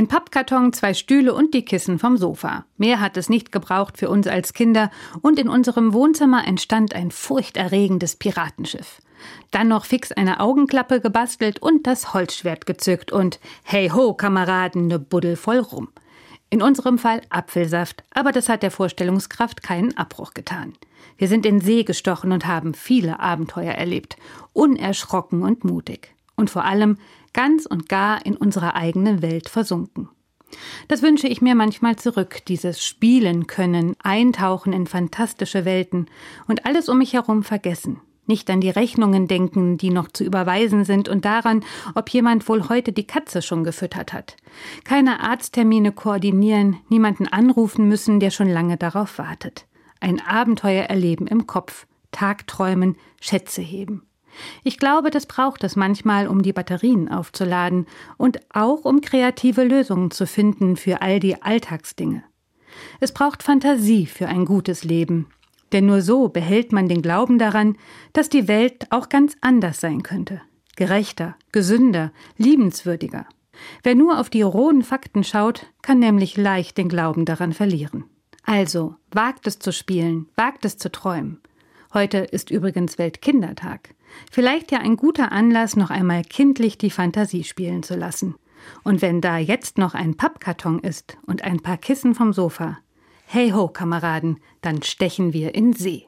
Ein Pappkarton, zwei Stühle und die Kissen vom Sofa. Mehr hat es nicht gebraucht für uns als Kinder und in unserem Wohnzimmer entstand ein furchterregendes Piratenschiff. Dann noch fix eine Augenklappe gebastelt und das Holzschwert gezückt und hey ho, Kameraden, ne Buddel voll rum. In unserem Fall Apfelsaft, aber das hat der Vorstellungskraft keinen Abbruch getan. Wir sind in See gestochen und haben viele Abenteuer erlebt, unerschrocken und mutig. Und vor allem ganz und gar in unserer eigenen Welt versunken. Das wünsche ich mir manchmal zurück, dieses Spielen können, eintauchen in fantastische Welten und alles um mich herum vergessen. Nicht an die Rechnungen denken, die noch zu überweisen sind und daran, ob jemand wohl heute die Katze schon gefüttert hat. Keine Arzttermine koordinieren, niemanden anrufen müssen, der schon lange darauf wartet. Ein Abenteuer erleben im Kopf, Tagträumen, Schätze heben. Ich glaube, das braucht es manchmal, um die Batterien aufzuladen und auch um kreative Lösungen zu finden für all die Alltagsdinge. Es braucht Fantasie für ein gutes Leben, denn nur so behält man den Glauben daran, dass die Welt auch ganz anders sein könnte, gerechter, gesünder, liebenswürdiger. Wer nur auf die rohen Fakten schaut, kann nämlich leicht den Glauben daran verlieren. Also, wagt es zu spielen, wagt es zu träumen. Heute ist übrigens Weltkindertag. Vielleicht ja ein guter Anlass, noch einmal kindlich die Fantasie spielen zu lassen. Und wenn da jetzt noch ein Pappkarton ist und ein paar Kissen vom Sofa, hey ho, Kameraden, dann stechen wir in See.